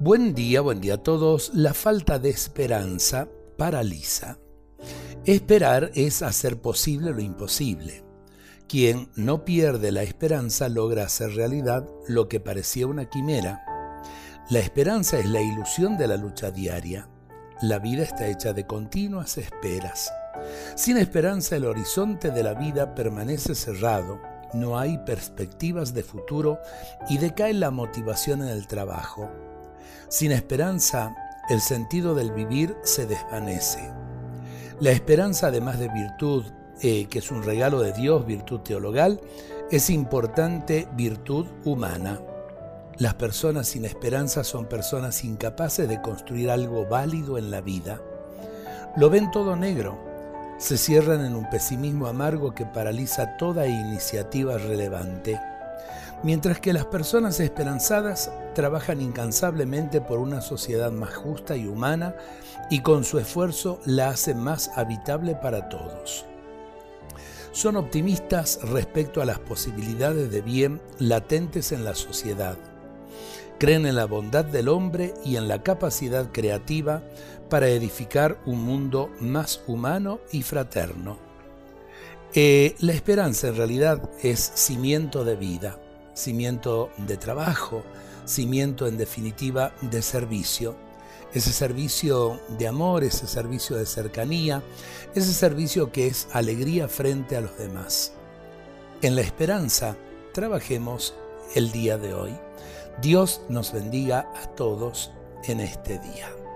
Buen día, buen día a todos. La falta de esperanza paraliza. Esperar es hacer posible lo imposible. Quien no pierde la esperanza logra hacer realidad lo que parecía una quimera. La esperanza es la ilusión de la lucha diaria. La vida está hecha de continuas esperas. Sin esperanza el horizonte de la vida permanece cerrado, no hay perspectivas de futuro y decae la motivación en el trabajo. Sin esperanza, el sentido del vivir se desvanece. La esperanza, además de virtud, eh, que es un regalo de Dios, virtud teologal, es importante virtud humana. Las personas sin esperanza son personas incapaces de construir algo válido en la vida. Lo ven todo negro, se cierran en un pesimismo amargo que paraliza toda iniciativa relevante mientras que las personas esperanzadas trabajan incansablemente por una sociedad más justa y humana y con su esfuerzo la hacen más habitable para todos. Son optimistas respecto a las posibilidades de bien latentes en la sociedad. Creen en la bondad del hombre y en la capacidad creativa para edificar un mundo más humano y fraterno. Eh, la esperanza en realidad es cimiento de vida cimiento de trabajo, cimiento en definitiva de servicio. Ese servicio de amor, ese servicio de cercanía, ese servicio que es alegría frente a los demás. En la esperanza, trabajemos el día de hoy. Dios nos bendiga a todos en este día.